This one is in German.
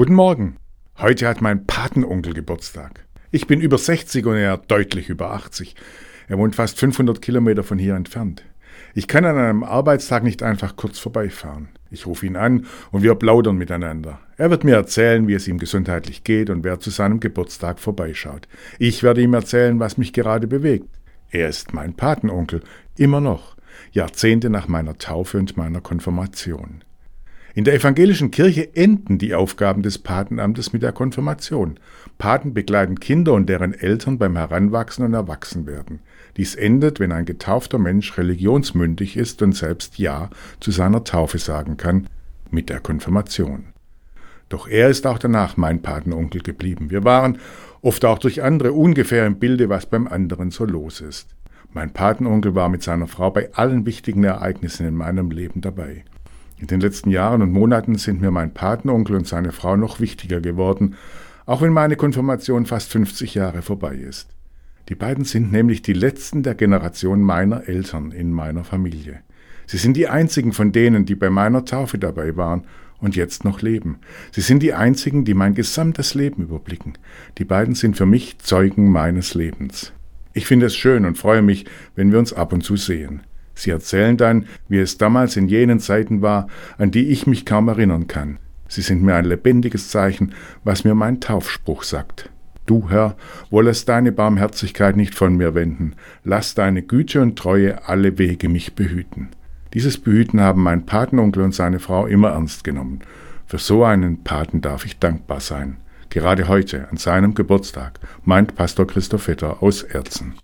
Guten Morgen. Heute hat mein Patenonkel Geburtstag. Ich bin über 60 und er deutlich über 80. Er wohnt fast 500 Kilometer von hier entfernt. Ich kann an einem Arbeitstag nicht einfach kurz vorbeifahren. Ich rufe ihn an und wir plaudern miteinander. Er wird mir erzählen, wie es ihm gesundheitlich geht und wer zu seinem Geburtstag vorbeischaut. Ich werde ihm erzählen, was mich gerade bewegt. Er ist mein Patenonkel, immer noch, Jahrzehnte nach meiner Taufe und meiner Konfirmation. In der evangelischen Kirche enden die Aufgaben des Patenamtes mit der Konfirmation. Paten begleiten Kinder und deren Eltern beim Heranwachsen und Erwachsenwerden. Dies endet, wenn ein getaufter Mensch religionsmündig ist und selbst Ja zu seiner Taufe sagen kann, mit der Konfirmation. Doch er ist auch danach mein Patenonkel geblieben. Wir waren, oft auch durch andere, ungefähr im Bilde, was beim anderen so los ist. Mein Patenonkel war mit seiner Frau bei allen wichtigen Ereignissen in meinem Leben dabei. In den letzten Jahren und Monaten sind mir mein Patenonkel und seine Frau noch wichtiger geworden, auch wenn meine Konfirmation fast 50 Jahre vorbei ist. Die beiden sind nämlich die letzten der Generation meiner Eltern in meiner Familie. Sie sind die einzigen von denen, die bei meiner Taufe dabei waren und jetzt noch leben. Sie sind die einzigen, die mein gesamtes Leben überblicken. Die beiden sind für mich Zeugen meines Lebens. Ich finde es schön und freue mich, wenn wir uns ab und zu sehen. Sie erzählen dann, wie es damals in jenen Zeiten war, an die ich mich kaum erinnern kann. Sie sind mir ein lebendiges Zeichen, was mir mein Taufspruch sagt. Du, Herr, wollest deine Barmherzigkeit nicht von mir wenden, lass deine Güte und Treue alle Wege mich behüten. Dieses Behüten haben mein Patenonkel und seine Frau immer ernst genommen. Für so einen Paten darf ich dankbar sein. Gerade heute, an seinem Geburtstag, meint Pastor Christoph Vetter aus Erzen.